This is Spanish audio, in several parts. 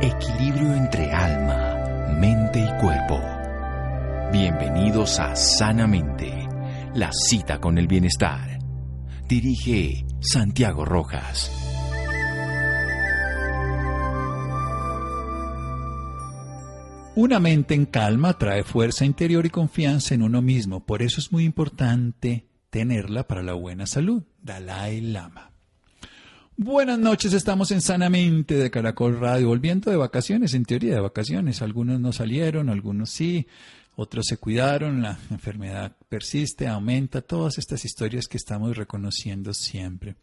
Equilibrio entre alma, mente y cuerpo. Bienvenidos a Sanamente, la cita con el bienestar. Dirige Santiago Rojas. Una mente en calma trae fuerza interior y confianza en uno mismo. Por eso es muy importante tenerla para la buena salud. Dalai Lama. Buenas noches, estamos en Sanamente de Caracol Radio, volviendo de vacaciones, en teoría de vacaciones. Algunos no salieron, algunos sí, otros se cuidaron, la enfermedad persiste, aumenta, todas estas historias que estamos reconociendo siempre.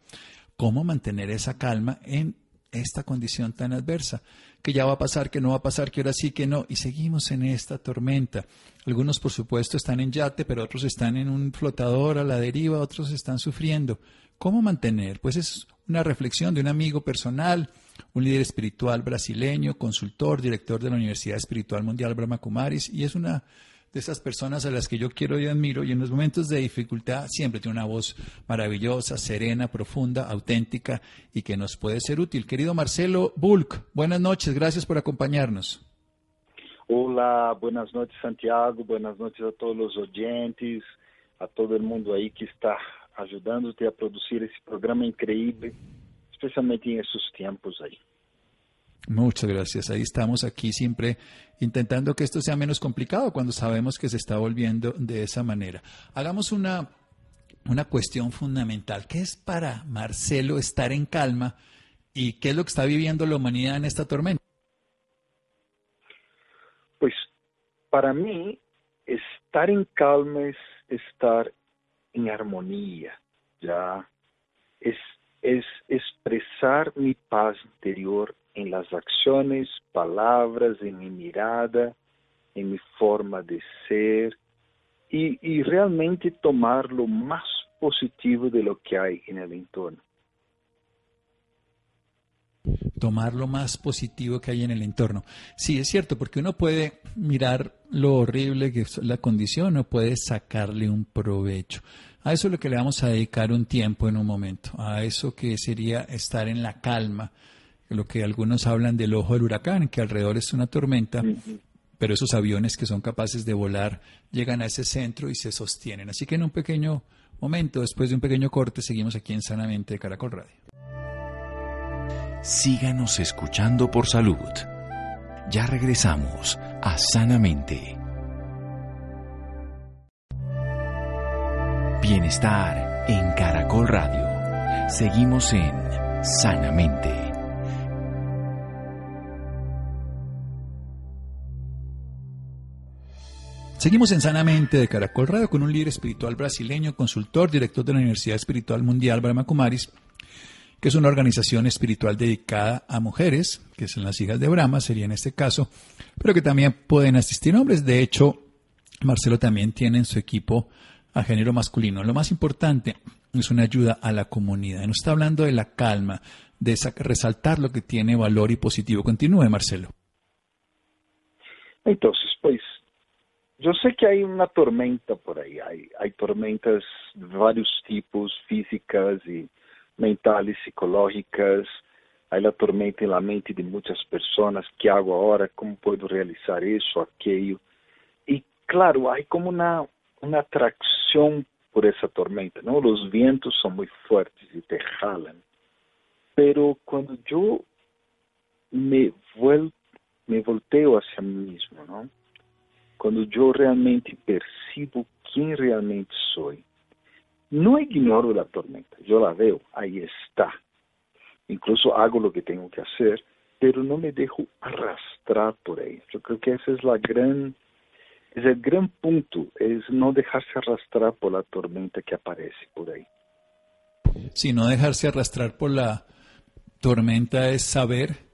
¿Cómo mantener esa calma en esta condición tan adversa? Que ya va a pasar, que no va a pasar, que ahora sí, que no, y seguimos en esta tormenta. Algunos, por supuesto, están en yate, pero otros están en un flotador a la deriva, otros están sufriendo. ¿Cómo mantener? Pues es una reflexión de un amigo personal, un líder espiritual brasileño, consultor, director de la Universidad Espiritual Mundial Brahma Kumaris, y es una de esas personas a las que yo quiero y admiro, y en los momentos de dificultad siempre tiene una voz maravillosa, serena, profunda, auténtica y que nos puede ser útil. Querido Marcelo Bulk, buenas noches, gracias por acompañarnos. Hola, buenas noches Santiago, buenas noches a todos los oyentes, a todo el mundo ahí que está ayudándote a producir ese programa increíble, especialmente en esos tiempos ahí. Muchas gracias. Ahí estamos aquí siempre intentando que esto sea menos complicado cuando sabemos que se está volviendo de esa manera. Hagamos una, una cuestión fundamental. ¿Qué es para Marcelo estar en calma y qué es lo que está viviendo la humanidad en esta tormenta? Pues para mí, estar en calma es estar en armonía, ya es, es expresar mi paz interior en las acciones, palabras, en mi mirada, en mi forma de ser y, y realmente tomar lo más positivo de lo que hay en el entorno tomar lo más positivo que hay en el entorno. Sí, es cierto, porque uno puede mirar lo horrible que es la condición o puede sacarle un provecho. A eso es lo que le vamos a dedicar un tiempo en un momento, a eso que sería estar en la calma, lo que algunos hablan del ojo del huracán, que alrededor es una tormenta, pero esos aviones que son capaces de volar llegan a ese centro y se sostienen. Así que en un pequeño momento, después de un pequeño corte, seguimos aquí en Sanamente de Caracol Radio. Síganos escuchando por salud. Ya regresamos a Sanamente. Bienestar en Caracol Radio. Seguimos en Sanamente. Seguimos en Sanamente de Caracol Radio con un líder espiritual brasileño, consultor, director de la Universidad Espiritual Mundial Brahma Kumaris, que es una organización espiritual dedicada a mujeres, que son las hijas de Brahma, sería en este caso, pero que también pueden asistir hombres. De hecho, Marcelo también tiene en su equipo a género masculino. Lo más importante es una ayuda a la comunidad. Nos está hablando de la calma, de resaltar lo que tiene valor y positivo. Continúe, Marcelo. Entonces, pues, yo sé que hay una tormenta por ahí. Hay, hay tormentas de varios tipos, físicas y mentales, psicológicas, hay la tormenta en la mente de muchas personas, ¿qué hago ahora? ¿Cómo puedo realizar eso, aquello? Y claro, hay como una, una atracción por esa tormenta, ¿no? Los vientos son muy fuertes y te jalan. Pero cuando yo me, vuel, me volteo hacia mí mismo, ¿no? Cuando yo realmente percibo quién realmente soy, no ignoro la tormenta, yo la veo, ahí está. Incluso hago lo que tengo que hacer, pero no me dejo arrastrar por ella. Yo creo que esa es la gran, es el gran punto, es no dejarse arrastrar por la tormenta que aparece por ahí. Si no dejarse arrastrar por la tormenta es saber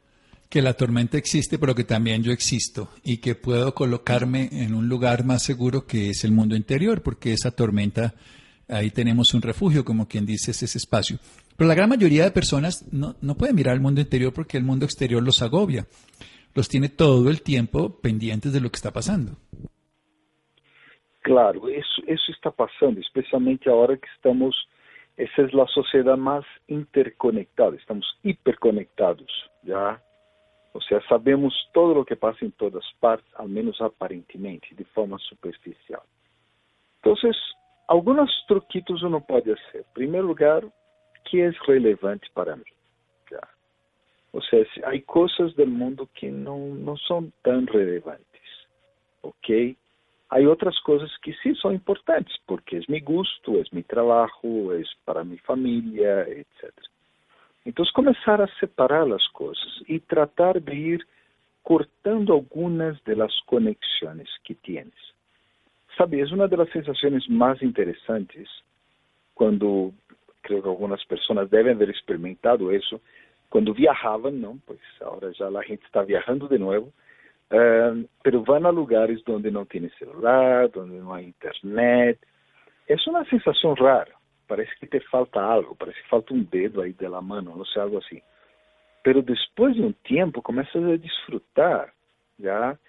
que la tormenta existe, pero que también yo existo y que puedo colocarme en un lugar más seguro que es el mundo interior, porque esa tormenta, ahí tenemos un refugio, como quien dice, es ese espacio. Pero la gran mayoría de personas no, no pueden mirar al mundo interior porque el mundo exterior los agobia, los tiene todo el tiempo pendientes de lo que está pasando. Claro, eso, eso está pasando, especialmente ahora que estamos esa es la sociedad más interconectada, estamos hiperconectados, ¿ya? O sea, sabemos todo lo que pasa en todas partes, al menos aparentemente, de forma superficial. Entonces, algunos truquitos uno puede hacer. En primer lugar, ¿qué es relevante para mí? ¿Ya? O sea, hay cosas del mundo que no, no son tan relevantes, ¿ok? hay otras cosas que sí son importantes, porque es mi gusto, es mi trabajo, es para mi familia, etc. Entonces comenzar a separar las cosas y tratar de ir cortando algunas de las conexiones que tienes. Sabe, es una de las sensaciones más interesantes cuando creo que algunas personas deben haber experimentado eso, cuando viajaban, ¿no? Pues ahora ya la gente está viajando de nuevo, Uh, pero van a lugares donde no tiene celular, donde no hay internet. Es una sensación rara. Parece que te falta algo, parece que falta un dedo ahí de la mano, no sé, algo así. Pero después de un tiempo comienzas a disfrutar, ¿ya?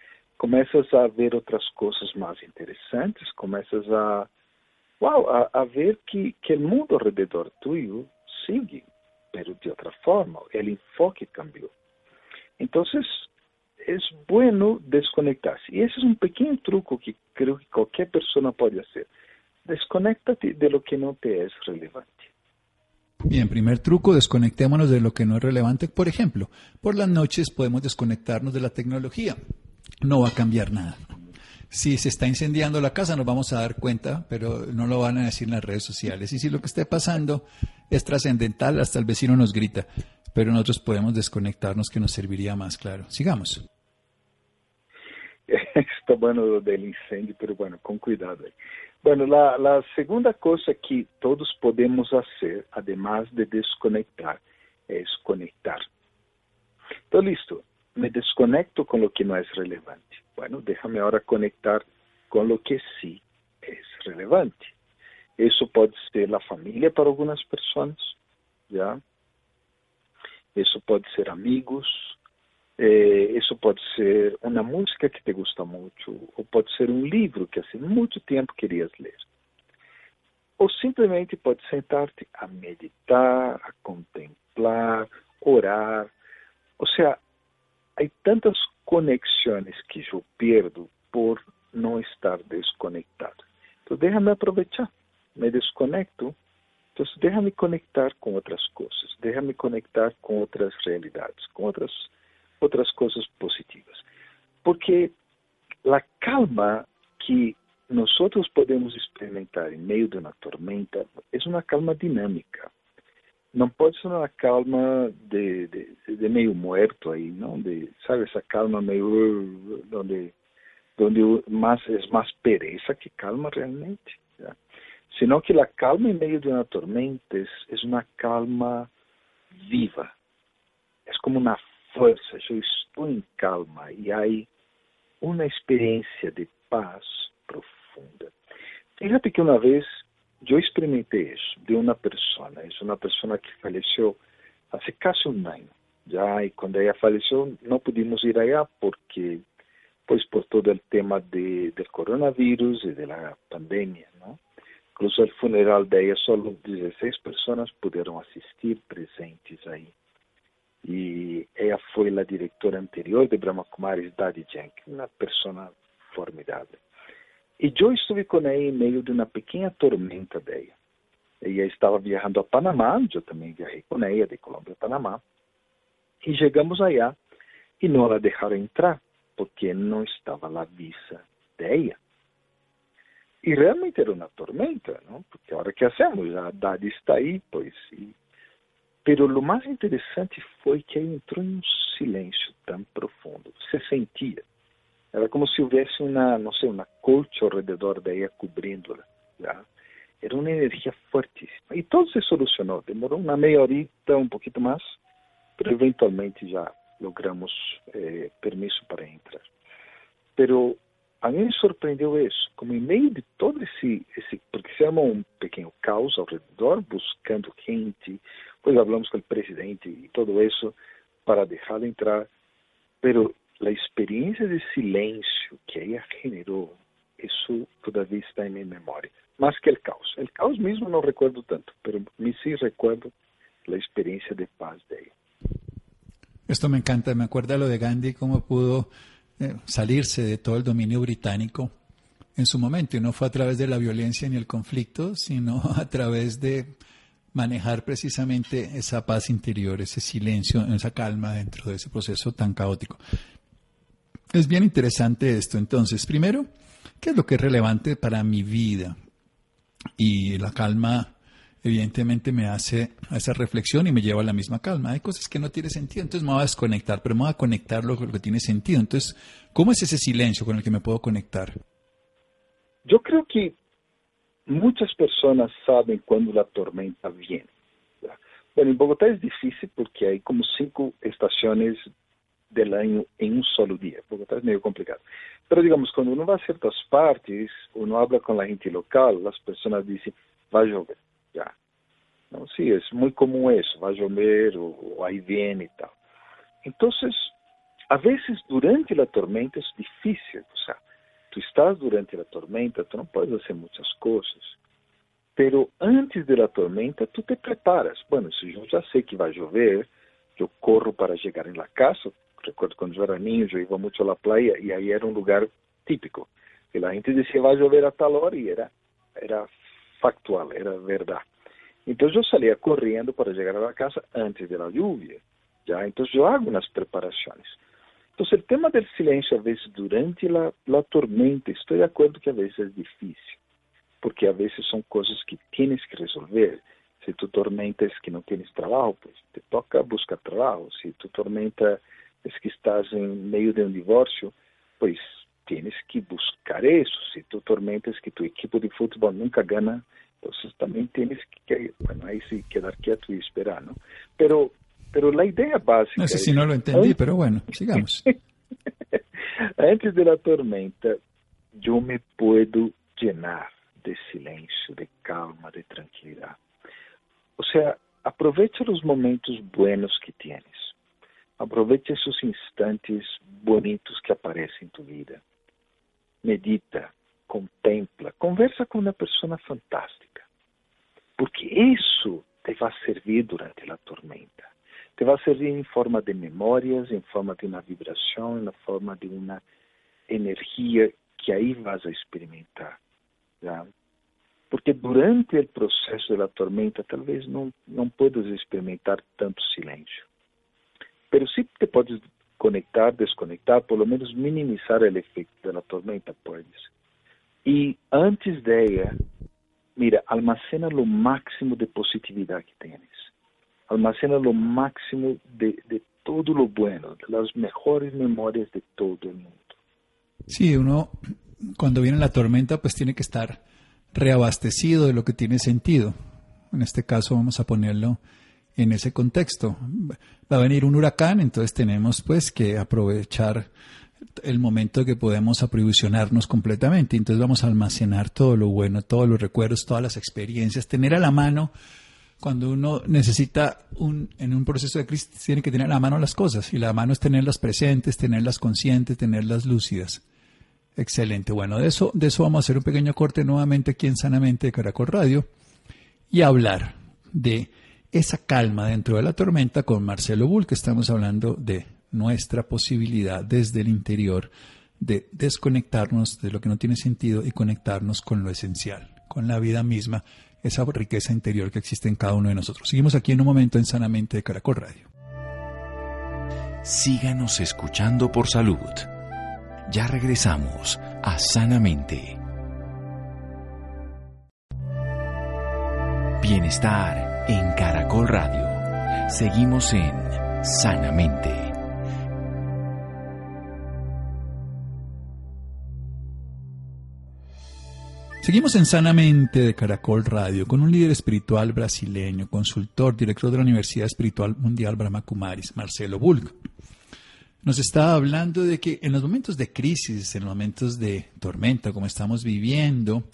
Comienzas a ver otras cosas más interesantes, comienzas a, wow, a, a ver que, que el mundo alrededor tuyo sigue, pero de otra forma, el enfoque cambió. Entonces, es bueno desconectarse. Y ese es un pequeño truco que creo que cualquier persona puede hacer. Desconéctate de lo que no te es relevante. Bien, primer truco, desconectémonos de lo que no es relevante. Por ejemplo, por las noches podemos desconectarnos de la tecnología. No va a cambiar nada. Si se está incendiando la casa nos vamos a dar cuenta, pero no lo van a decir en las redes sociales. Y si lo que esté pasando es trascendental, hasta el vecino nos grita. Pero nosotros podemos desconectarnos que nos serviría más, claro. Sigamos. Está bueno del incendio, pero bueno, con cuidado. Bueno, la, la segunda cosa que todos podemos hacer, además de desconectar, es conectar. Entonces, listo, me desconecto con lo que no es relevante. Bueno, déjame ahora conectar con lo que sí es relevante. Eso puede ser la familia para algunas personas, ¿ya? Eso pode ser amigos, é, isso pode ser uma música que te gusta muito, ou pode ser um livro que há muito tempo querias ler. Ou simplesmente pode sentar-te a meditar, a contemplar, orar. Ou seja, há tantas conexões que eu perdo por não estar desconectado. Então, déjame aproveitar. Me desconecto Entonces, déjame conectar con otras cosas, déjame conectar con otras realidades, con otras, otras cosas positivas. Porque la calma que nosotros podemos experimentar en medio de una tormenta es una calma dinámica. No puede ser una calma de, de, de medio muerto ahí, ¿no? De, ¿Sabe? Esa calma medio donde, donde más es más pereza que calma realmente. ¿ya? sino que la calma en medio de una tormenta es, es una calma viva, es como una fuerza, yo estoy en calma y hay una experiencia de paz profunda. Fíjate que una vez yo experimenté eso de una persona, es una persona que falleció hace casi un año, ya, y cuando ella falleció no pudimos ir allá porque, pues por todo el tema de, del coronavirus y de la pandemia, ¿no? Incluso el funeral de ella, solo 16 personas pudieron asistir presentes ahí. Y ella fue la directora anterior de Brahma Kumaris, Daddy Jenkins, una persona formidable. Estuve con ella en medio de una pequeña tormenta de ella. Ella estava viajando a Panamá, eu também viajei com ela, de Colômbia a Panamá. E chegamos allá e não a deixaram entrar, porque não estava a visa dela. E realmente era uma tormenta, não? Porque a hora que hacemos, a Haddad está aí, pois. E... O mais interessante foi que ela entrou em um silêncio tão profundo. Se sentia. Era como se houvesse uma, não sei, uma colcha ao redor dela cobrindo-la. Era uma energia fortíssima. E tudo se solucionou. Demorou uma meia horita, um pouquinho mais, mas eventualmente já logramos eh, para entrar. Pero a mim me surpreendeu isso, como em meio de todo esse, esse porque se armou um pequeno caos ao redor, buscando gente, pois falamos com o presidente e tudo isso para deixá-lo entrar, pero a experiência de silêncio que ela generou, isso todavia está em minha memória, mais que o caos. O caos mesmo não recuerdo tanto, pero me sim recuerdo a experiência de paz dela. Esto me encanta, me acuerda lo de Gandhi, cómo pudo Eh, salirse de todo el dominio británico en su momento. Y no fue a través de la violencia ni el conflicto, sino a través de manejar precisamente esa paz interior, ese silencio, esa calma dentro de ese proceso tan caótico. Es bien interesante esto. Entonces, primero, ¿qué es lo que es relevante para mi vida? Y la calma evidentemente me hace esa reflexión y me lleva a la misma calma. Hay cosas que no tienen sentido, entonces me voy a desconectar, pero me voy a conectar lo que tiene sentido. Entonces, ¿cómo es ese silencio con el que me puedo conectar? Yo creo que muchas personas saben cuando la tormenta viene. Bueno, en Bogotá es difícil porque hay como cinco estaciones del año en un solo día. Bogotá es medio complicado. Pero digamos, cuando uno va a ciertas partes, uno habla con la gente local, las personas dicen, va a llover ya. ¿no? Sí, es muy común eso, va a llover o, o ahí viene y tal. Entonces, a veces durante la tormenta es difícil, o sea, tú estás durante la tormenta, tú no puedes hacer muchas cosas, pero antes de la tormenta tú te preparas. Bueno, si yo ya sé que va a llover, yo corro para llegar en la casa. Recuerdo cuando yo era niño, yo iba mucho a la playa y ahí era un lugar típico. que la gente decía va a llover a tal hora y era, era factual, era verdade. Então eu saía correndo para chegar à casa antes da lluvia. Já, então eu hago umas preparações. Então, o tema do silêncio, a vezes, durante a tormenta, estou de acordo que a vezes é difícil, porque a vezes são coisas que tienes que resolver. Se tu tormenta é que não tienes trabalho, pues te toca buscar trabalho. Se tu tormenta é que estás em meio de um divórcio, pues tienes que buscar eso. Si tu tormentas que tu equipo de fútbol nunca gana, entonces también tienes que, bueno, ahí sí quedar quieto y esperar, ¿no? Pero, pero la idea básica... No sé si no lo entendí, pero bueno, sigamos. antes de la tormenta, yo me puedo llenar de silencio, de calma, de tranquilidad. O sea, aprovecha los momentos buenos que tienes. Aprovecha esos instantes bonitos que aparecem em tu vida medita, contempla, conversa com uma pessoa fantástica. Porque isso te vai servir durante a tormenta. Te vai servir em forma de memórias, em forma de uma vibração, na forma de uma energia que aí vas a experimentar. Já? Porque durante o processo da tormenta, talvez não, não puedas experimentar tanto silêncio. Pero sí te podes conectar, desconectar, por lo menos minimizar el efecto de la tormenta, puedes. Y antes de ella, mira, almacena lo máximo de positividad que tienes. Almacena lo máximo de, de todo lo bueno, de las mejores memorias de todo el mundo. Sí, uno cuando viene la tormenta pues tiene que estar reabastecido de lo que tiene sentido. En este caso vamos a ponerlo en ese contexto. Va a venir un huracán, entonces tenemos pues que aprovechar el momento que podemos aprovisionarnos completamente. Entonces vamos a almacenar todo lo bueno, todos los recuerdos, todas las experiencias, tener a la mano cuando uno necesita un, en un proceso de crisis, tiene que tener a la mano las cosas. Y la mano es tenerlas presentes, tenerlas conscientes, tenerlas lúcidas. Excelente. Bueno, de eso, de eso vamos a hacer un pequeño corte nuevamente aquí en Sanamente de Caracol Radio y hablar de esa calma dentro de la tormenta con Marcelo Bull, que estamos hablando de nuestra posibilidad desde el interior de desconectarnos de lo que no tiene sentido y conectarnos con lo esencial, con la vida misma esa riqueza interior que existe en cada uno de nosotros. Seguimos aquí en un momento en Sanamente de Caracol Radio. Síganos escuchando por salud. Ya regresamos a Sanamente. Bienestar en Caracol Radio. Seguimos en Sanamente. Seguimos en Sanamente de Caracol Radio con un líder espiritual brasileño, consultor, director de la Universidad Espiritual Mundial Brahma Kumaris, Marcelo Bulk. Nos está hablando de que en los momentos de crisis, en los momentos de tormenta, como estamos viviendo,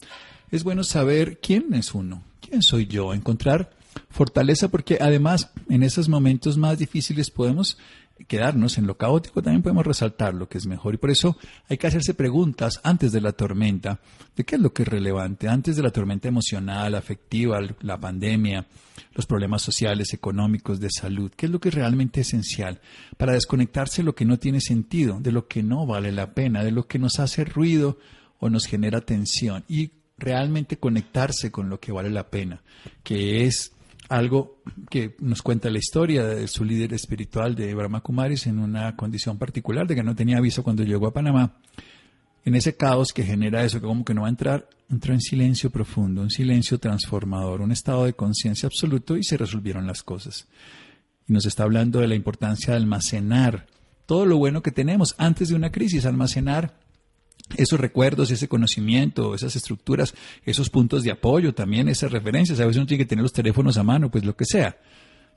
es bueno saber quién es uno, quién soy yo, encontrar fortaleza porque además en esos momentos más difíciles podemos quedarnos. En lo caótico, también podemos resaltar lo que es mejor. Y por eso hay que hacerse preguntas antes de la tormenta, de qué es lo que es relevante, antes de la tormenta emocional, afectiva, la pandemia, los problemas sociales, económicos, de salud, qué es lo que es realmente esencial para desconectarse de lo que no tiene sentido, de lo que no vale la pena, de lo que nos hace ruido o nos genera tensión y realmente conectarse con lo que vale la pena, que es algo que nos cuenta la historia de su líder espiritual de Brahma Kumaris en una condición particular de que no tenía aviso cuando llegó a Panamá. En ese caos que genera eso, que como que no va a entrar, entró en silencio profundo, un silencio transformador, un estado de conciencia absoluto y se resolvieron las cosas. Y nos está hablando de la importancia de almacenar todo lo bueno que tenemos antes de una crisis, almacenar esos recuerdos, ese conocimiento, esas estructuras, esos puntos de apoyo, también esas referencias. A veces uno tiene que tener los teléfonos a mano, pues lo que sea.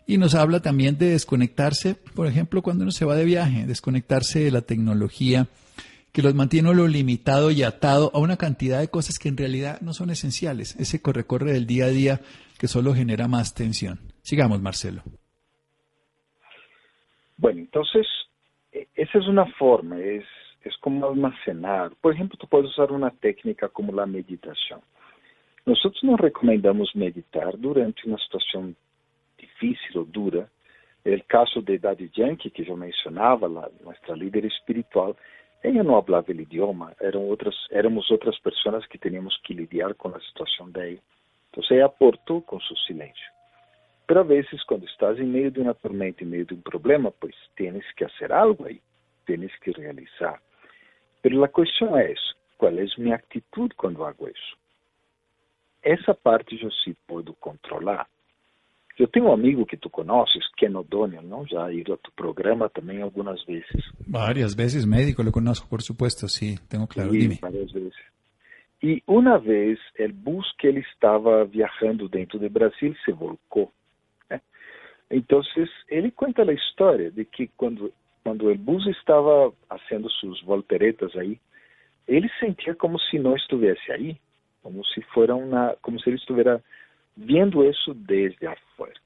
Y nos habla también de desconectarse, por ejemplo, cuando uno se va de viaje, desconectarse de la tecnología que los mantiene lo limitado y atado a una cantidad de cosas que en realidad no son esenciales. Ese corre-corre del día a día que solo genera más tensión. Sigamos, Marcelo. Bueno, entonces, e, esa es una forma, es es como almacenar. Por ejemplo, tú puedes usar una técnica como la meditación. Nosotros no recomendamos meditar durante una situación difícil o dura. El caso de Daddy Yankee, que yo mencionaba, la, nuestra líder espiritual, ella no hablaba el idioma, éramos otras personas que teníamos que lidiar con la situación de ella. Entonces ella aportó con su silencio. Pero a cuando estás en medio de una tormenta, en medio de un problema, pues tienes que hacer algo ahí, tienes que realizar. Pero la cuestión es, ¿cuál es mi actitud cuando hago eso? Esa parte yo sí puedo controlar. Eu tenho um amigo que tu conheces, Ken O'Donnell, ¿no? Já ha ido a tu programa também algumas vezes. Varias veces, médico, lo conozco, por supuesto, sí, tengo claro, sí, dime. Varias veces. E uma vez, o bus que ele estava viajando dentro do Brasil se volcou. Né? Então, ele conta a história de que quando quando o bus estava fazendo suas volteretas aí, ele sentia como se não estivesse aí, como se fora uma, como se ele estivesse vendo isso desde afuera.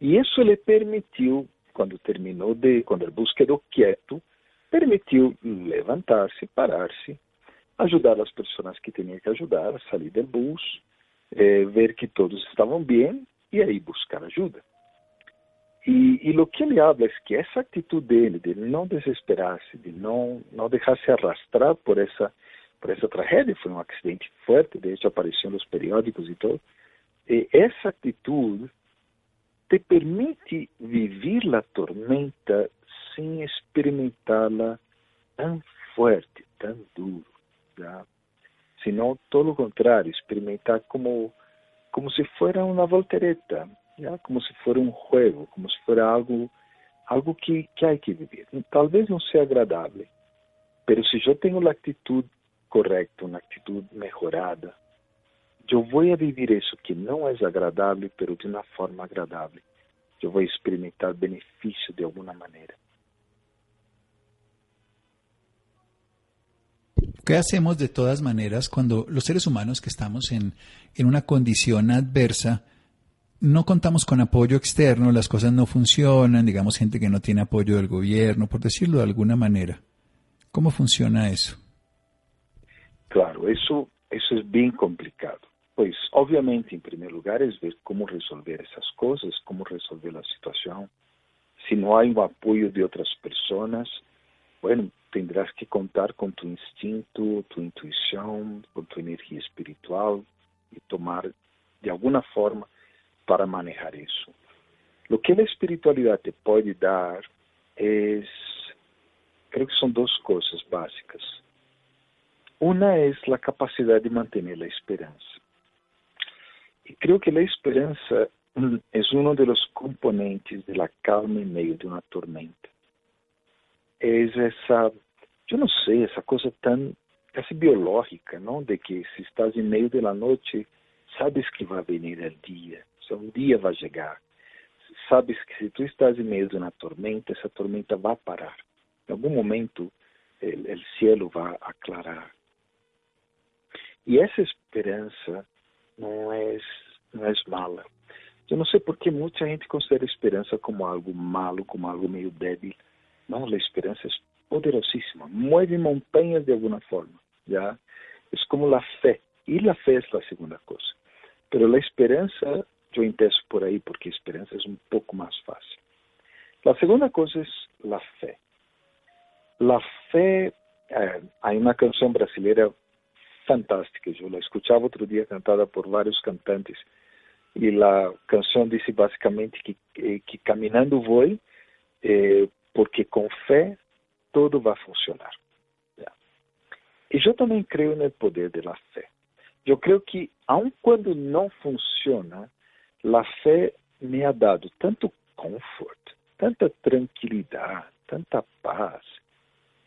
E isso lhe permitiu, quando terminou de, quando o bus quedou quieto, permitiu levantar-se, parar-se, ajudar as pessoas que tinha que ajudar a sair do bus, eh, ver que todos estavam bem e aí buscar ajuda. E, e o que ele habla é que essa atitude dele, de não desesperar-se, de não não deixar-se arrastrar por essa por essa tragédia, foi um acidente forte, de hecho apareceu nos periódicos e todo. E essa atitude te permite viver a tormenta sem experimentá-la tão forte, tão duro, já. Senão, todo o contrário, experimentar como como se fosse uma voltereta, como si fuera un juego, como si fuera algo, algo que, que hay que vivir. Tal vez no sea agradable, pero si yo tengo la actitud correcta, una actitud mejorada, eu vou a viver isso que não é agradável, pero de uma forma agradável. Eu vou experimentar benefício de alguma maneira. ¿Qué hacemos de todas maneras cuando los seres humanos que estamos en, en una condición adversa no contamos con apoyo externo, las cosas no funcionan, digamos gente que no tiene apoyo del gobierno, por decirlo de alguna manera. ¿Cómo funciona eso? Claro, eso, eso es bien complicado. Pues obviamente, en primer lugar, es ver cómo resolver esas cosas, cómo resolver la situación. Si no hay un apoyo de otras personas, bueno, tendrás que contar con tu instinto, tu intuición, con tu energía espiritual y tomar de alguna forma para manejar eso. Lo que la espiritualidad te puede dar es, creo que son dos cosas básicas. Una es la capacidad de mantener la esperanza. Y creo que la esperanza es uno de los componentes de la calma en medio de una tormenta. Es esa, yo no sé, esa cosa tan casi biológica, ¿no? De que si estás en medio de la noche, sabes que va a venir el día, un día va a llegar. Sabes que si tú estás medio de una tormenta, esa tormenta va a parar. En algún momento el, el cielo va a aclarar. Y esa esperanza no es, no es mala. Eu não sei por que muita gente considera a esperança como algo malo, como algo meio débil. Não, a esperança é poderosíssima, move montanhas de alguma forma. ¿ya? É como a fé, e a fé é a segunda coisa. Pero a esperança, eu empiezo por aí porque a esperança é um pouco mais fácil. A segunda coisa é a fé. A fé, eh, há uma canção brasileira fantástica. Eu la escuchaba outro dia cantada por vários cantantes e a canção disse basicamente que, que, que caminhando vou, eh, porque com fé tudo vai funcionar. E eu também creio no poder da fé. Eu creio que, aun quando não funciona, a fé me ha dado tanto conforto, tanta tranquilidade, tanta paz,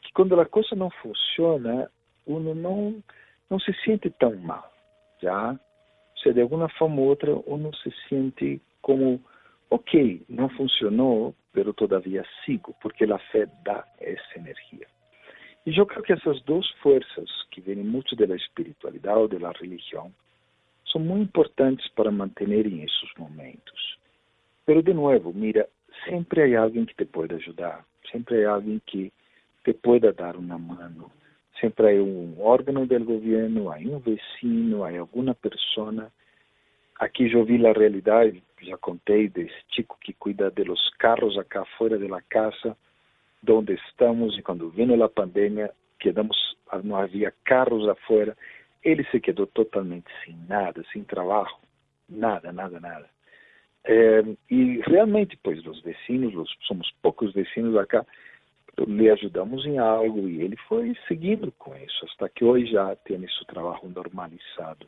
que quando a coisa não funciona, uno não não se sente tão mal, já? Se de alguma forma ou outra uno se sente como, ok, não funcionou, pero todavia sigo, porque a fé dá essa energia. E eu creio que essas duas forças, que vêm muito da espiritualidade ou da religião, são muito importantes para manter em esses momentos. Pero de novo, mira, sempre há alguém que te pode ajudar, sempre há alguém que te pueda dar uma mano, Sempre há um órgão do governo, há um vecino, há alguma pessoa. Aqui eu vi a realidade, já contei desse chico que cuida de los carros acá fora da casa, onde estamos, e quando veio a pandemia, quedamos, não havia carros afuera, ele se quedou totalmente sem nada, sem trabalho, nada, nada, nada. É, e realmente, pois, os vecinos, os, somos poucos vecinos acá, lhe ajudamos em algo e ele foi seguindo com isso, até que hoje já tem esse trabalho normalizado.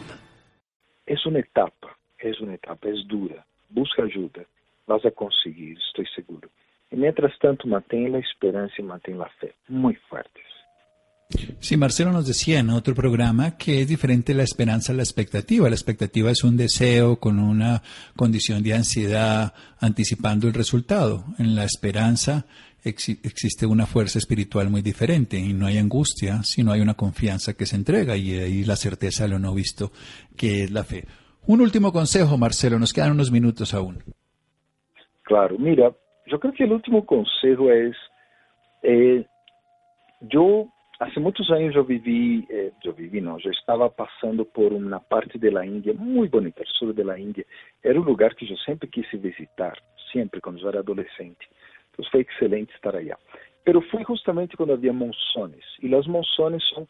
Es una etapa, es una etapa, es dura. Busca ajuda. Vas a conseguir, estou seguro. E mientras tanto, mantém a esperança e mantém a fé muito fortes. Sí, Marcelo nos decía en otro programa que es diferente la esperanza a la expectativa. La expectativa es un deseo con una condición de ansiedad anticipando el resultado. En la esperanza existe una fuerza espiritual muy diferente y no hay angustia, sino hay una confianza que se entrega y ahí la certeza de lo no visto, que es la fe. Un último consejo, Marcelo, nos quedan unos minutos aún. Claro, mira, yo creo que el último consejo es, eh, yo hace muchos años yo viví, eh, yo viví no, yo estaba pasando por una parte de la India muy bonita, el sur de la India. Era un lugar que yo siempre quise visitar, siempre cuando yo era adolescente. Então foi excelente estar allá. Pero foi justamente quando havia monções. E as monções são,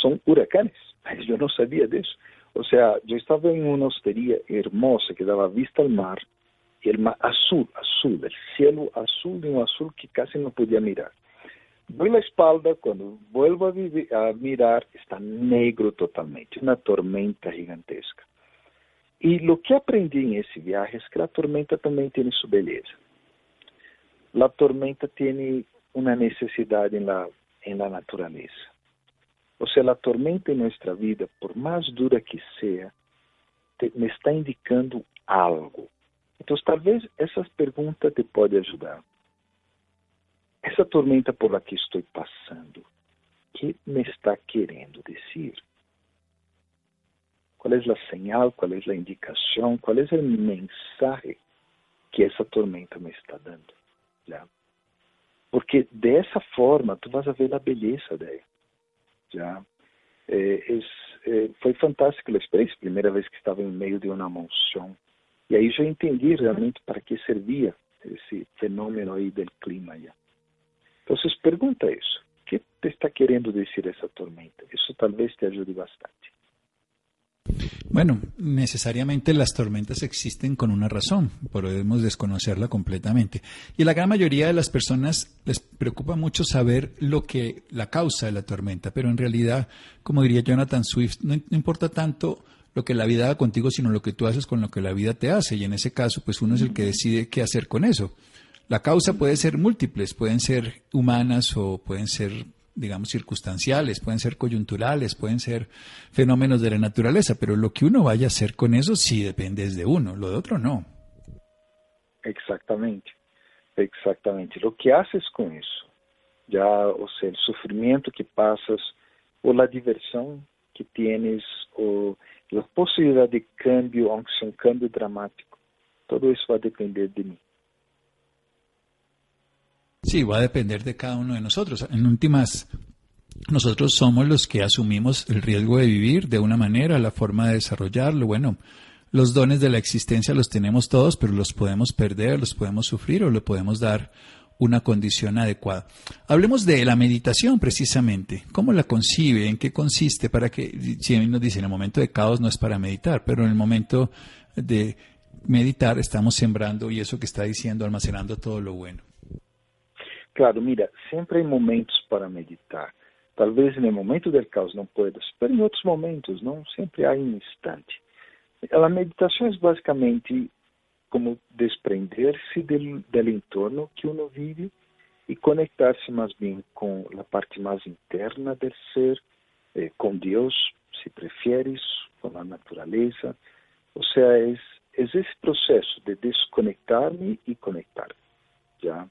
são huracanes. Mas eu não sabia disso. Ou seja, eu estava em uma hosteria hermosa que dava vista ao mar. E o mar azul, azul, o cielo azul de um azul que quase não podia mirar. Doy la espalda, quando vuelvo a, a mirar, está negro totalmente, uma tormenta gigantesca. E o que aprendi em esse viagem é que a tormenta também tem sua beleza la tormenta tiene una necesidad en la, en la naturaleza. O sea, la tormenta en nuestra vida, por más dura que sea, me está indicando algo. Entonces, tal vez essas perguntas te podem ajudar. Essa tormenta por la que estou passando, que me está querendo dizer? ¿Cuál es la señal? ¿Cuál es la indicación? ¿Cuál es el mensaje que esa tormenta me está dando? ¿Ya? Porque de esa forma tú vas a ver la belleza de ella. ¿ya? Eh, es, eh, foi fantástica a experiência, primeira vez que estava em meio de uma monção. E aí já entendi realmente para que servia esse fenômeno aí do clima. Já. Então, pergunta isso. O que te está querendo dizer essa tormenta? Isso talvez te ajude bastante. Bueno, necesariamente las tormentas existen con una razón, podemos desconocerla completamente. Y la gran mayoría de las personas les preocupa mucho saber lo que la causa de la tormenta, pero en realidad, como diría Jonathan Swift, no, importa tanto lo que la vida haga contigo, sino lo que tú haces con lo que la vida te hace. Y en ese caso, pues uno es el que decide qué hacer con eso. La causa puede ser múltiples, pueden ser humanas o pueden ser digamos, circunstanciales, pueden ser coyunturales, pueden ser fenómenos de la naturaleza, pero lo que uno vaya a hacer con eso sí depende de uno, lo de otro no. Exactamente, exactamente. Lo que haces con eso, ya, o sea, el sufrimiento que pasas, o la diversión que tienes, o la posibilidad de cambio, aunque sea un cambio dramático, todo eso va a depender de mí. Sí, va a depender de cada uno de nosotros. En últimas, nosotros somos los que asumimos el riesgo de vivir de una manera, la forma de desarrollarlo. Bueno, los dones de la existencia los tenemos todos, pero los podemos perder, los podemos sufrir o le podemos dar una condición adecuada. Hablemos de la meditación precisamente. ¿Cómo la concibe? ¿En qué consiste? Para que, si nos dice, en el momento de caos no es para meditar, pero en el momento de meditar estamos sembrando y eso que está diciendo, almacenando todo lo bueno. Claro, mira, sempre há momentos para meditar. Talvez no momento do caos não puedas, mas em outros momentos, não? Sempre há um instante. A meditação é basicamente como desprender-se do, entorno que uno vive e conectar-se mais bem com a parte mais interna do ser, eh, com Deus, se preferes, com a natureza. Ou seja, é, é esse processo de desconectar-me e conectar. Já?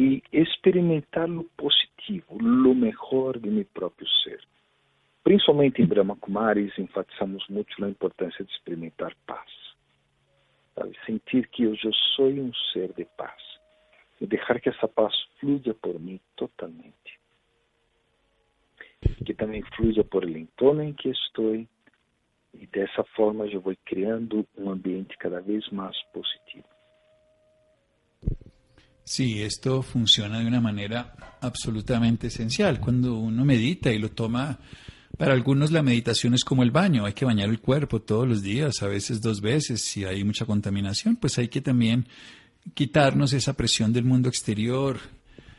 E experimentar o positivo, o melhor de meu próprio ser. Principalmente em Brahma Kumaris, enfatizamos muito a importância de experimentar paz. Sabe? Sentir que eu já sou um ser de paz. E deixar que essa paz fluya por mim totalmente. Que também fluya por el entorno em que estou. E dessa forma eu vou criando um ambiente cada vez mais positivo. Sí, esto funciona de una manera absolutamente esencial. Cuando uno medita y lo toma, para algunos la meditación es como el baño, hay que bañar el cuerpo todos los días, a veces dos veces, si hay mucha contaminación, pues hay que también quitarnos esa presión del mundo exterior.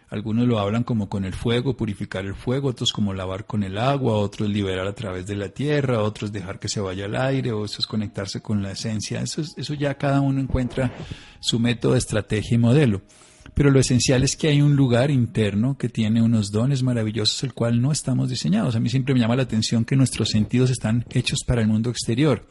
Algunos lo hablan como con el fuego, purificar el fuego, otros como lavar con el agua, otros liberar a través de la tierra, otros dejar que se vaya al aire, o es conectarse con la esencia. Eso, eso ya cada uno encuentra su método, estrategia y modelo. Pero lo esencial es que hay un lugar interno que tiene unos dones maravillosos, el cual no estamos diseñados. A mí siempre me llama la atención que nuestros sentidos están hechos para el mundo exterior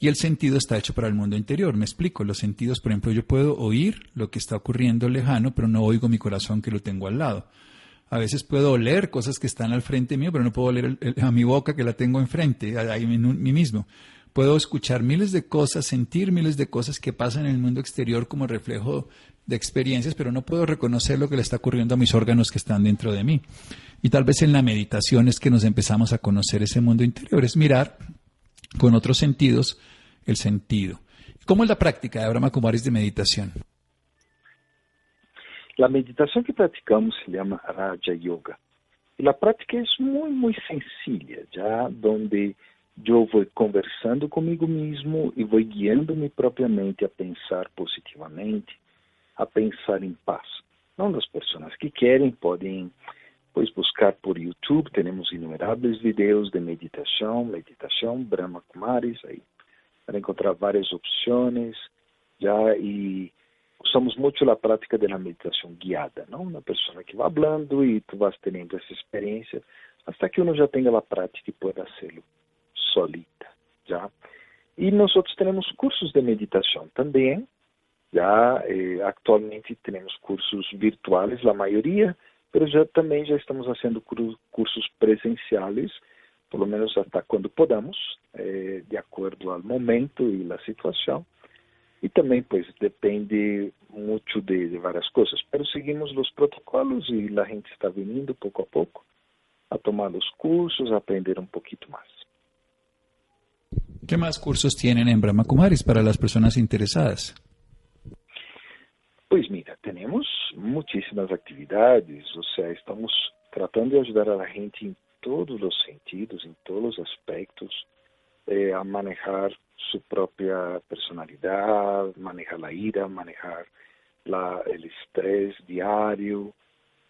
y el sentido está hecho para el mundo interior. Me explico, los sentidos, por ejemplo, yo puedo oír lo que está ocurriendo lejano, pero no oigo mi corazón que lo tengo al lado. A veces puedo oler cosas que están al frente mío, pero no puedo oler a mi boca que la tengo enfrente, ahí mí mismo. Puedo escuchar miles de cosas, sentir miles de cosas que pasan en el mundo exterior como reflejo de experiencias, pero no puedo reconocer lo que le está ocurriendo a mis órganos que están dentro de mí. Y tal vez en la meditación es que nos empezamos a conocer ese mundo interior, es mirar con otros sentidos el sentido. ¿Cómo es la práctica de Abraham Kumaris de meditación? La meditación que practicamos se llama Raja Yoga. Y la práctica es muy, muy sencilla, ya donde yo voy conversando conmigo mismo y voy guiando-me propriamente a pensar positivamente, a pensar em paz. Não as pessoas que querem podem pois buscar por YouTube, temos inumeráveis vídeos de meditação, meditação, Brahma Kumaris, aí para encontrar várias opções, já e usamos muito a prática da meditação guiada, não? Uma pessoa que vai falando e tu vas tendo essa experiência, até que uno já tenha a prática e pueda hacerlo solita, já. E nós outros temos cursos de meditação também, Já eh, temos cursos virtuais, a maioria, mas também já estamos fazendo cursos presenciais, por lo menos hasta cuando podamos, eh, de acuerdo al momento y la situación. Y también pues depende mucho de, de, cosas, pero seguimos los protocolos y la gente está viniendo poco a poco a tomar los cursos, a aprender un poquito más. ¿Qué más cursos tienen en Brahma Kumaris para las personas interesadas? Pues mira, tenemos muchísimas actividades, o sea, estamos tratando de ayudar a la gente en todos los sentidos, en todos los aspectos, eh, a manejar su propia personalidad, manejar la ira, manejar la, el estrés diario,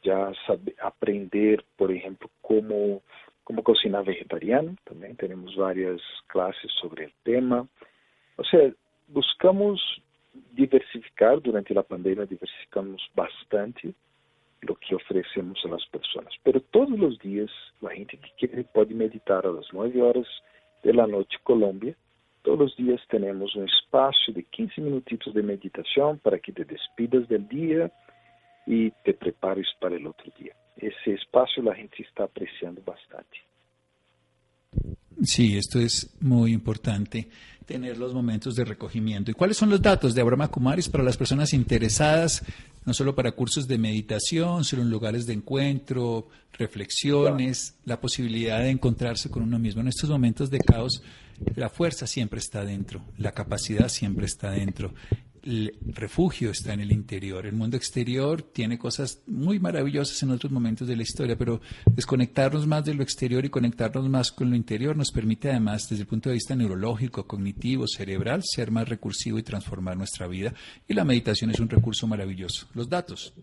ya saber, aprender, por ejemplo, cómo, cómo cocinar vegetariano, también tenemos varias clases sobre el tema. O sea, buscamos diversificar, durante la pandemia diversificamos bastante lo que ofrecemos a las personas. Pero todos los días la gente que quiere puede meditar a las 9 horas de la noche Colombia. Todos los días tenemos un espacio de 15 minutitos de meditación para que te despidas del día y te prepares para el otro día. Ese espacio la gente está apreciando bastante. Sí, esto es muy importante, tener los momentos de recogimiento. ¿Y cuáles son los datos de Abraham Kumaris para las personas interesadas, no solo para cursos de meditación, sino en lugares de encuentro, reflexiones, la posibilidad de encontrarse con uno mismo? En estos momentos de caos, la fuerza siempre está dentro, la capacidad siempre está dentro el refugio está en el interior. El mundo exterior tiene cosas muy maravillosas en otros momentos de la historia, pero desconectarnos más de lo exterior y conectarnos más con lo interior nos permite además, desde el punto de vista neurológico, cognitivo, cerebral, ser más recursivo y transformar nuestra vida. Y la meditación es un recurso maravilloso. Los datos.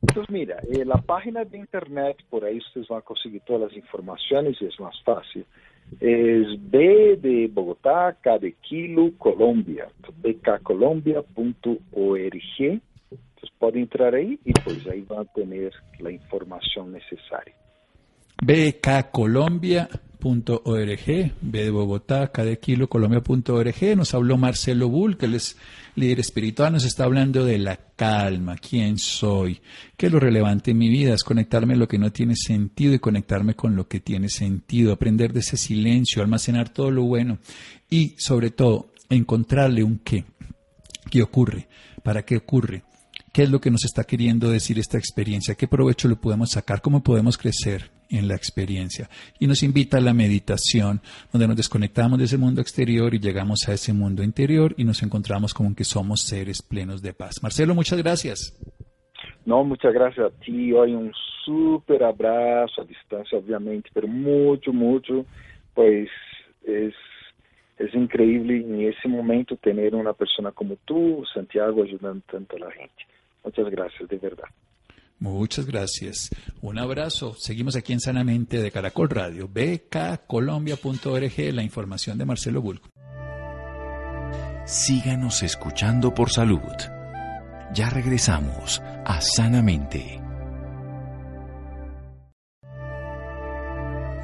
Pues mira, eh, la página de internet, por ahí ustedes van a conseguir todas las informaciones y es más fácil es B de Bogotá, K de Kilo, Colombia, bkcolombia.org. Entonces pueden entrar ahí y pues ahí van a tener la información necesaria. bkcolombia.org, B de Bogotá, K de Kilo, Colombia.org. Nos habló Marcelo Bull, que él es líder espiritual, nos está hablando de la calma, quién soy, qué es lo relevante en mi vida, es conectarme a lo que no tiene sentido y conectarme con lo que tiene sentido, aprender de ese silencio, almacenar todo lo bueno y sobre todo encontrarle un qué. ¿Qué ocurre? ¿Para qué ocurre? ¿Qué es lo que nos está queriendo decir esta experiencia? ¿Qué provecho le podemos sacar? ¿Cómo podemos crecer en la experiencia? Y nos invita a la meditación, donde nos desconectamos de ese mundo exterior y llegamos a ese mundo interior y nos encontramos como que somos seres plenos de paz. Marcelo, muchas gracias. No, muchas gracias a ti. Hoy un súper abrazo a distancia, obviamente, pero mucho, mucho, pues es es increíble en ese momento tener una persona como tú, Santiago, ayudando tanto a la gente. Muchas gracias, de verdad. Muchas gracias. Un abrazo. Seguimos aquí en Sanamente de Caracol Radio, bkcolombia.org, la información de Marcelo Bulco. Síganos escuchando por salud. Ya regresamos a Sanamente.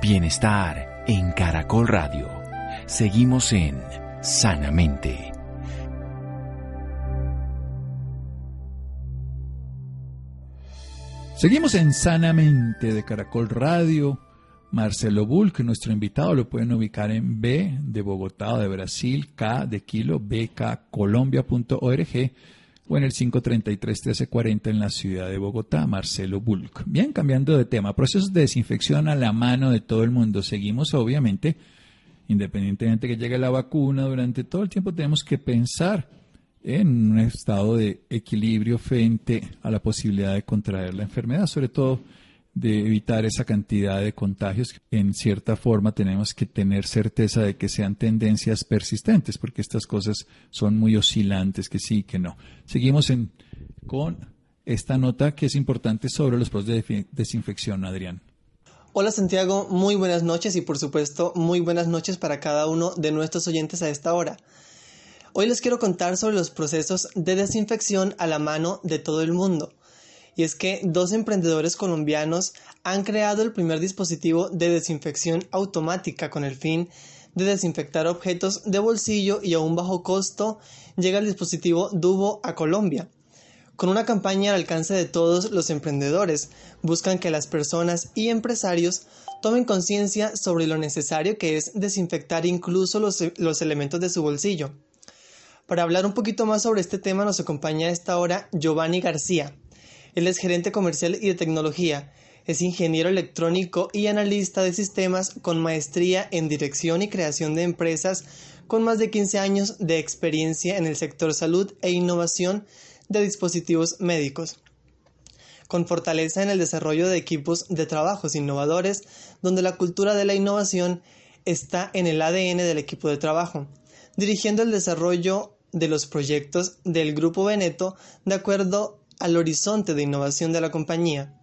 Bienestar en Caracol Radio. Seguimos en Sanamente. Seguimos en Sanamente de Caracol Radio. Marcelo Bulk, nuestro invitado, lo pueden ubicar en B de Bogotá o de Brasil, K de Kilo, bkcolombia.org o en el 533-1340 en la ciudad de Bogotá, Marcelo Bulk. Bien, cambiando de tema, procesos de desinfección a la mano de todo el mundo. Seguimos, obviamente, independientemente que llegue la vacuna, durante todo el tiempo tenemos que pensar en un estado de equilibrio frente a la posibilidad de contraer la enfermedad, sobre todo de evitar esa cantidad de contagios. En cierta forma tenemos que tener certeza de que sean tendencias persistentes, porque estas cosas son muy oscilantes, que sí, que no. Seguimos en, con esta nota que es importante sobre los procesos de desinfección, Adrián. Hola Santiago, muy buenas noches y por supuesto muy buenas noches para cada uno de nuestros oyentes a esta hora. Hoy les quiero contar sobre los procesos de desinfección a la mano de todo el mundo. Y es que dos emprendedores colombianos han creado el primer dispositivo de desinfección automática con el fin de desinfectar objetos de bolsillo y a un bajo costo llega el dispositivo Dubo a Colombia. Con una campaña al alcance de todos los emprendedores, buscan que las personas y empresarios tomen conciencia sobre lo necesario que es desinfectar incluso los, los, elementos de su bolsillo. Para hablar un poquito más sobre este tema nos acompaña a esta hora Giovanni García. Él es gerente comercial y de tecnología, es ingeniero electrónico y analista de sistemas con maestría en dirección y creación de empresas con más de 15 años de experiencia en el sector salud e innovación de dispositivos médicos, con fortaleza en el desarrollo de equipos de trabajos innovadores, donde la cultura de la innovación está en el ADN del equipo de trabajo, dirigiendo el desarrollo de los proyectos del Grupo Veneto de acuerdo al horizonte de innovación de la compañía.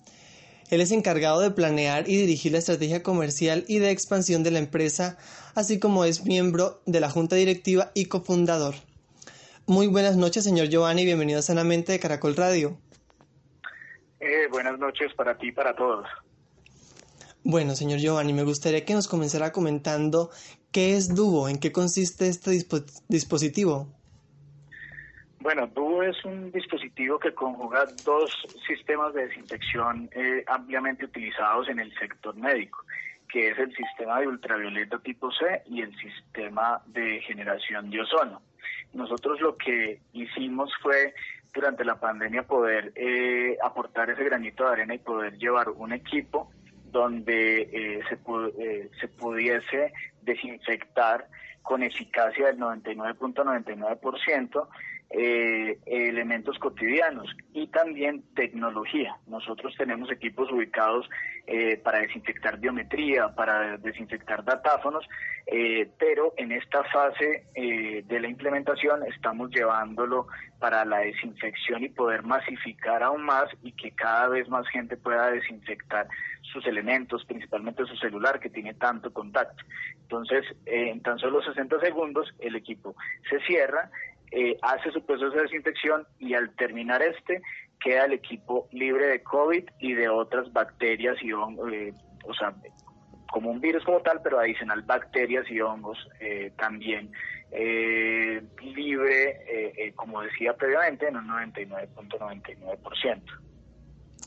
Él es encargado de planear y dirigir la estrategia comercial y de expansión de la empresa, así como es miembro de la junta directiva y cofundador. Muy buenas noches, señor Giovanni, bienvenido a Sanamente de Caracol Radio. Eh, buenas noches para ti y para todos. Bueno, señor Giovanni, me gustaría que nos comenzara comentando qué es Duo, en qué consiste este dispositivo. Bueno, Duo es un dispositivo que conjuga dos sistemas de desinfección eh, ampliamente utilizados en el sector médico, que es el sistema de ultravioleta tipo C y el sistema de generación de ozono. Nosotros lo que hicimos fue durante la pandemia poder eh, aportar ese granito de arena y poder llevar un equipo donde eh, se, se pudiese desinfectar con eficacia del 99.99% eh, elementos cotidianos y también tecnología. Nosotros tenemos equipos ubicados eh, para desinfectar biometría, para desinfectar datáfonos, eh, pero en esta fase de la implementación estamos llevándolo para la desinfección y poder masificar aún más y que cada vez más gente pueda desinfectar sus elementos, principalmente su celular que tiene tanto contacto. Entonces, en tan solo 60 segundos el equipo se cierra eh, hace su proceso de desinfección y al terminar este queda el equipo libre de COVID y de otras bacterias y hongos, eh, o sea, como un virus como tal, pero adicional bacterias y hongos eh, también libre, como decía previamente, en un 99.99%.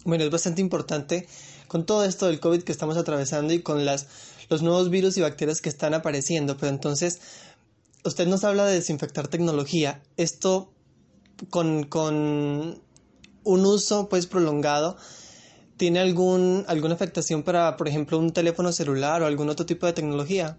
Bueno, es bastante importante con todo esto del COVID que estamos atravesando y con las, los nuevos virus y bacterias que están apareciendo, pero entonces usted nos habla de desinfectar tecnología. Esto con, con un uso pues prolongado, ¿tiene algún, alguna afectación para, por ejemplo, un teléfono celular o algún otro tipo de tecnología?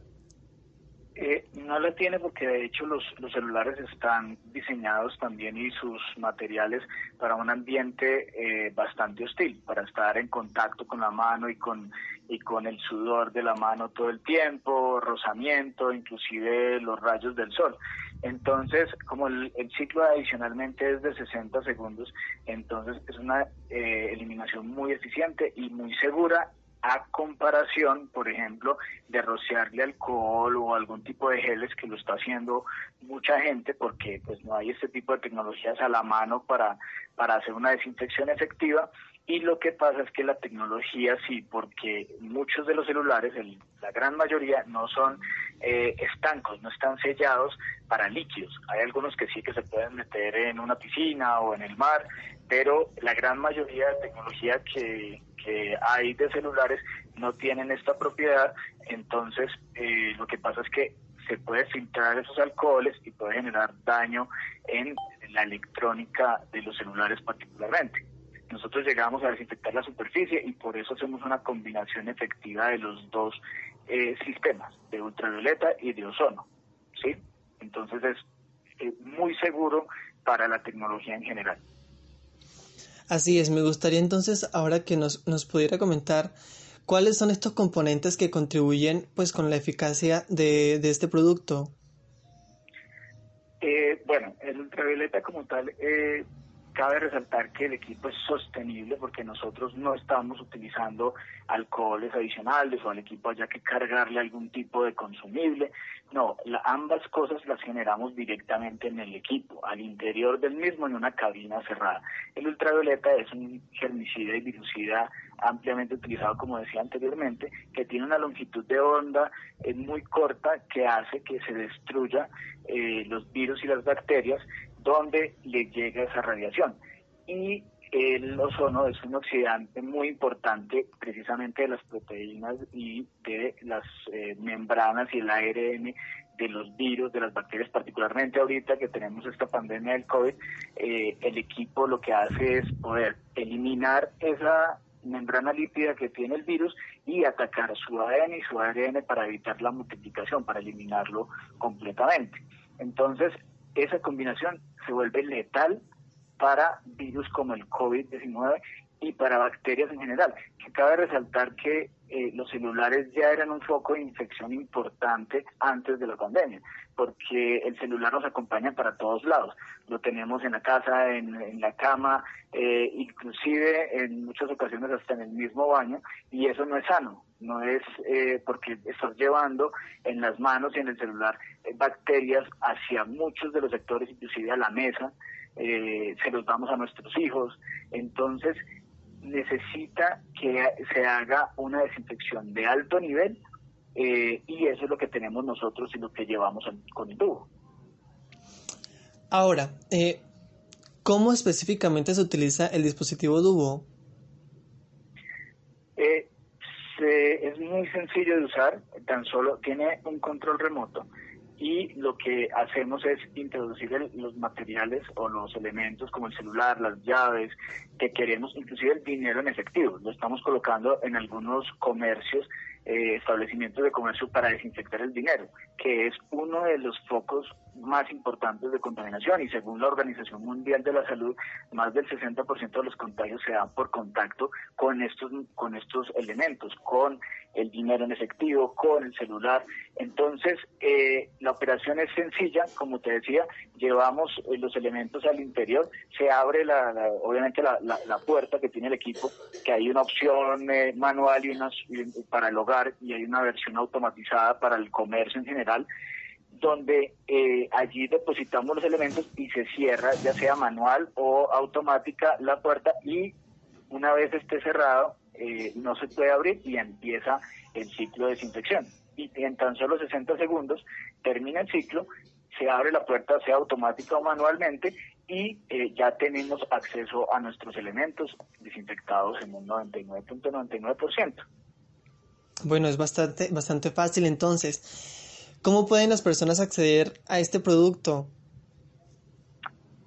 No la tiene porque de hecho los, los celulares están diseñados también y sus materiales para un ambiente eh, bastante hostil, para estar en contacto con la mano y con y con el sudor de la mano todo el tiempo, rozamiento, inclusive los rayos del sol. Entonces, como el, ciclo adicionalmente es de 60 segundos, entonces es una eh, eliminación muy eficiente y muy segura a comparación, por ejemplo, de rociarle alcohol o algún tipo de geles que lo está haciendo mucha gente porque pues no hay este tipo de tecnologías a la mano para, para hacer una desinfección efectiva y lo que pasa es que la tecnología sí, porque muchos de los celulares, la gran mayoría, no son eh, estancos, no están sellados para líquidos. Hay algunos que sí que se pueden meter en una piscina o en el mar, pero la gran mayoría de tecnología que, que hay de celulares no tienen esta propiedad. Entonces, eh, lo que pasa es que se puede filtrar esos alcoholes y puede generar daño en la electrónica de los celulares particularmente nosotros llegamos a desinfectar la superficie y por eso hacemos una combinación efectiva de los dos eh, sistemas, de ultravioleta y de ozono. ¿sí? Entonces es eh, muy seguro para la tecnología en general. Así es, me gustaría entonces ahora que nos, nos pudiera comentar cuáles son estos componentes que contribuyen pues con la eficacia de, de este producto. Eh, bueno, el ultravioleta como tal eh, Cabe resaltar que el equipo es sostenible porque nosotros no estamos utilizando alcoholes adicionales o al equipo haya que cargarle algún tipo de consumible. No, ambas cosas las generamos directamente en el equipo, al interior del mismo en una cabina cerrada. El ultravioleta es un germicida y virucida ampliamente utilizado, como decía anteriormente, que tiene una longitud de onda eh, muy corta que hace que se destruya eh, los virus y las bacterias donde le llega esa radiación. y el ozono es un oxidante muy importante precisamente de las proteínas y de las eh, membranas y el ARN de los virus, de las bacterias, particularmente ahorita que tenemos esta pandemia del COVID, eh, el equipo lo que hace es poder eliminar esa membrana lípida que tiene el virus y atacar su ADN y su ARN para evitar la multiplicación, para eliminarlo completamente. Entonces, esa combinación se vuelve letal para virus como el COVID-19 y para bacterias en general. Que cabe resaltar que eh, los celulares ya eran un foco de infección importante antes de la pandemia, porque el celular nos acompaña para todos lados. Lo tenemos en la casa, en, la cama, eh, inclusive en muchas ocasiones hasta en el mismo baño, y eso no es sano. No es eh, porque estás llevando en las manos y en el celular bacterias hacia muchos de los sectores, inclusive a la mesa, se los damos a nuestros hijos. Entonces, necesita que se haga una desinfección de alto nivel eh, y eso es lo que tenemos nosotros y lo que llevamos con el tubo. Ahora, eh, ¿cómo específicamente se utiliza el dispositivo Duo? Eh, es muy sencillo de usar, tan solo tiene un control remoto y lo que hacemos es introducir los materiales o los elementos como el celular, las llaves que queremos, inclusive el dinero en efectivo. Lo estamos colocando en algunos comercios, eh, establecimientos de comercio para desinfectar el dinero, que es uno de los focos más importantes de contaminación y según la Organización Mundial de la Salud, más del 60% de los contagios se dan por contacto con estos, con estos elementos, con el dinero en efectivo, con el celular. Entonces, eh, la operación es sencilla, como te decía, llevamos eh, los elementos al interior, se abre la, obviamente la, la, puerta que tiene el equipo, que hay una opción eh, manual y una, para el hogar y hay una versión automatizada para el comercio en general donde eh, allí depositamos los elementos y se cierra, ya sea manual o automática, la puerta y una vez esté cerrado, eh, no se puede abrir y empieza el ciclo de desinfección. Y en tan solo 60 segundos termina el ciclo, se abre la puerta, sea automática o manualmente, y eh, ya tenemos acceso a nuestros elementos desinfectados en un 99.99%. Bueno, es bastante, bastante fácil entonces. ¿Cómo pueden las personas acceder a este producto?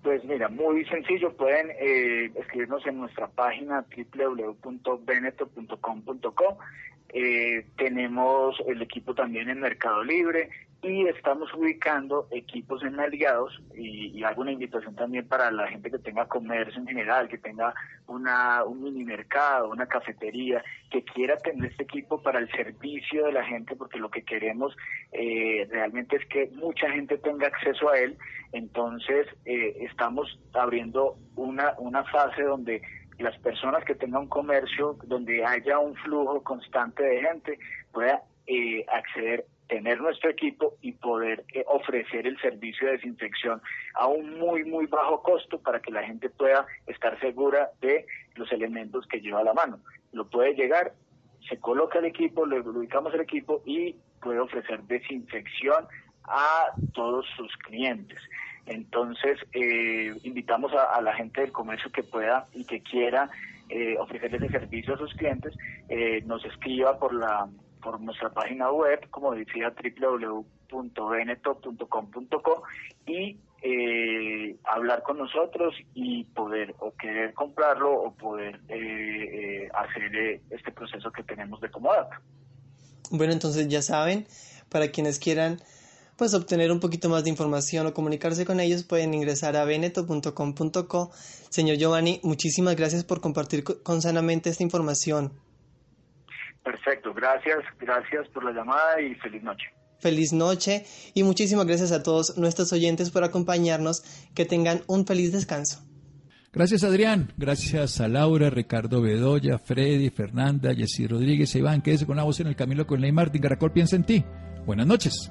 Pues mira, muy sencillo, pueden eh, escribirnos en nuestra página www.beneto.com.co. Eh, tenemos el equipo también en Mercado Libre y estamos ubicando equipos en aliados y, hago una invitación también para la gente que tenga comercio en general, que tenga una, un mini mercado, una cafetería, que quiera tener este equipo para el servicio de la gente, porque lo que queremos eh, realmente es que mucha gente tenga acceso a él. Entonces, eh, estamos abriendo una, una fase donde las personas que tengan un comercio, donde haya un flujo constante de gente, pueda eh, acceder tener nuestro equipo y poder eh, ofrecer el servicio de desinfección a un muy, muy bajo costo para que la gente pueda estar segura de los elementos que lleva a la mano. Lo puede llegar, se coloca el equipo, le ubicamos el equipo y puede ofrecer desinfección a todos sus clientes. Entonces, eh, invitamos a, la gente del comercio que pueda y que quiera eh, ofrecerle ese servicio a sus clientes, eh, nos escriba por la por nuestra página web, como decía, www.beneto.com.co y eh, hablar con nosotros y poder o querer comprarlo o poder eh, eh, hacer este proceso que tenemos de comodata. Bueno, entonces ya saben, para quienes quieran pues obtener un poquito más de información o comunicarse con ellos pueden ingresar a beneto.com.co. Señor Giovanni, muchísimas gracias por compartir con Sanamente esta información. Perfecto, gracias, gracias por la llamada y feliz noche. Feliz noche y muchísimas gracias a todos nuestros oyentes por acompañarnos. Que tengan un feliz descanso. Gracias Adrián, gracias a Laura, Ricardo Bedoya, Freddy, Fernanda, Jessy Rodríguez, Iván, quédese con la voz en el camino con Ley Martín. Caracol piensa en ti. Buenas noches.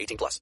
18 plus.